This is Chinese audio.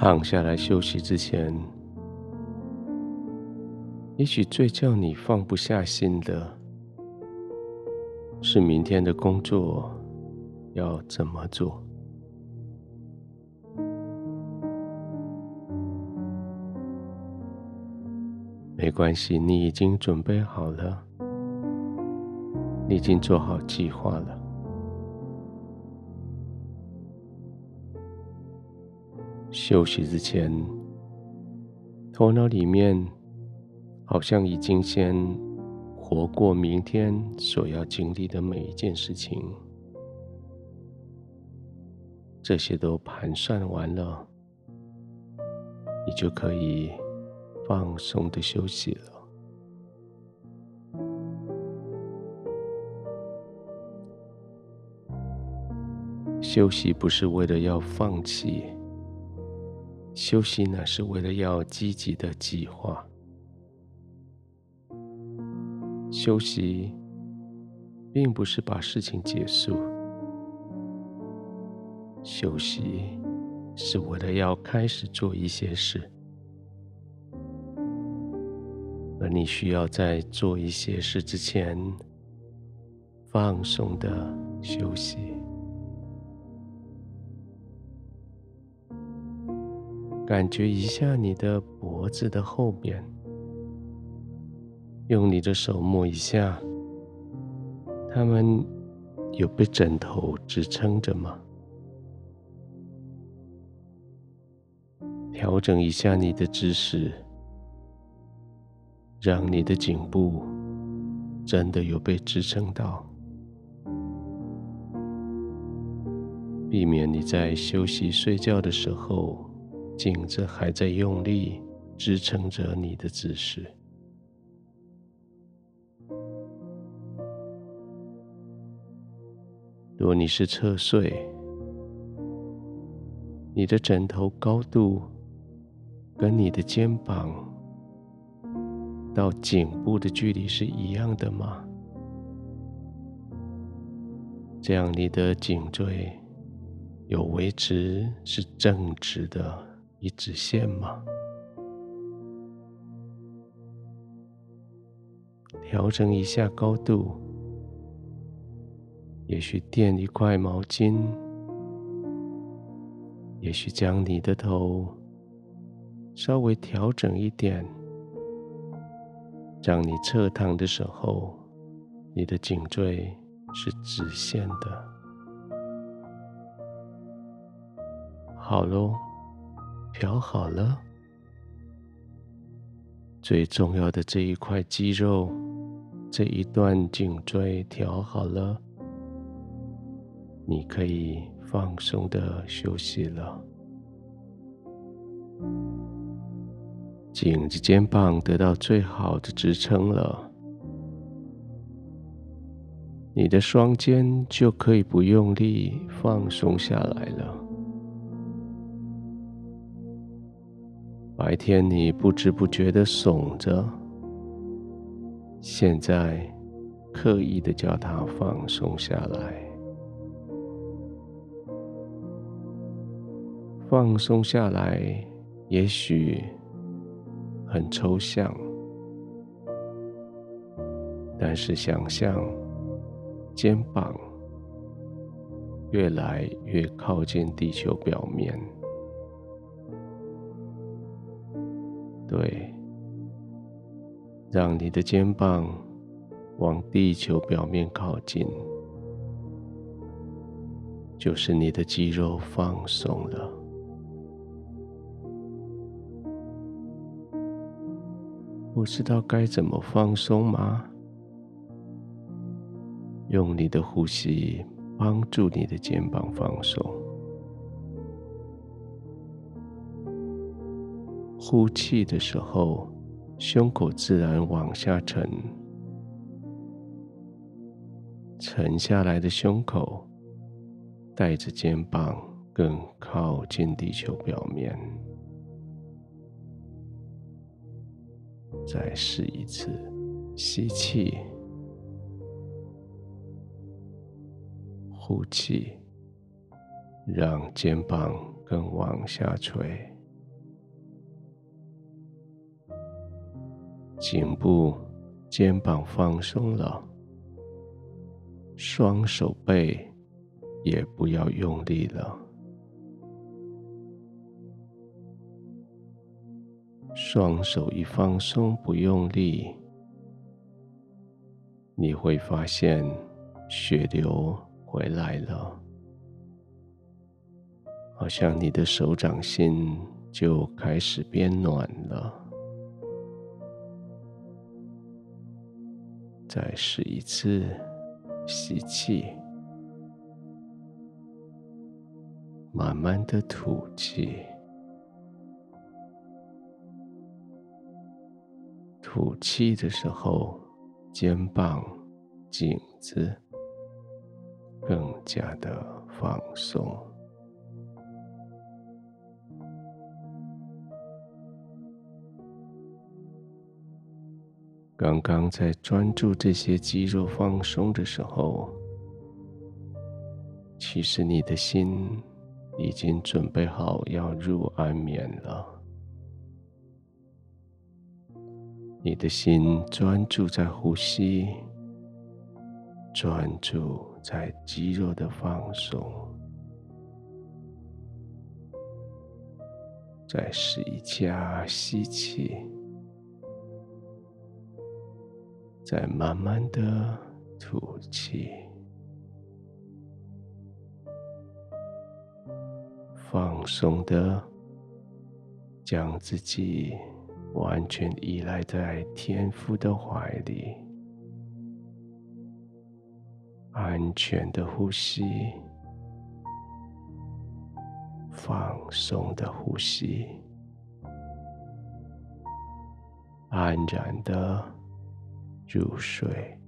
躺下来休息之前，也许最叫你放不下心的，是明天的工作要怎么做。没关系，你已经准备好了，你已经做好计划了。休息之前，头脑里面好像已经先活过明天所要经历的每一件事情，这些都盘算完了，你就可以。放松的休息了。休息不是为了要放弃，休息呢是为了要积极的计划。休息并不是把事情结束，休息是为了要开始做一些事。而你需要在做一些事之前，放松的休息，感觉一下你的脖子的后面，用你的手摸一下，它们有被枕头支撑着吗？调整一下你的姿势。让你的颈部真的有被支撑到，避免你在休息睡觉的时候，颈子还在用力支撑着你的姿势。如果你是侧睡，你的枕头高度跟你的肩膀。到颈部的距离是一样的吗？这样你的颈椎有维持是正直的一直线吗？调整一下高度，也许垫一块毛巾，也许将你的头稍微调整一点。让你侧躺的时候，你的颈椎是直线的。好喽，调好了。最重要的这一块肌肉，这一段颈椎调好了，你可以放松的休息了。颈子、肩膀得到最好的支撑了，你的双肩就可以不用力放松下来了。白天你不知不觉的耸着，现在刻意的叫它放松下来，放松下来，也许。很抽象，但是想象肩膀越来越靠近地球表面，对，让你的肩膀往地球表面靠近，就是你的肌肉放松了。不知道该怎么放松吗？用你的呼吸帮助你的肩膀放松。呼气的时候，胸口自然往下沉，沉下来的胸口带着肩膀更靠近地球表面。再试一次，吸气，呼气，让肩膀更往下垂，颈部、肩膀放松了，双手背也不要用力了。双手一放松，不用力，你会发现血流回来了，好像你的手掌心就开始变暖了。再试一次，吸气，慢慢的吐气。吐气的时候，肩膀、颈子更加的放松。刚刚在专注这些肌肉放松的时候，其实你的心已经准备好要入安眠了。你的心专注在呼吸，专注在肌肉的放松。再试一下吸气，再慢慢的吐气，放松的将自己。完全依赖在天父的怀里，安全的呼吸，放松的呼吸，安然的入睡。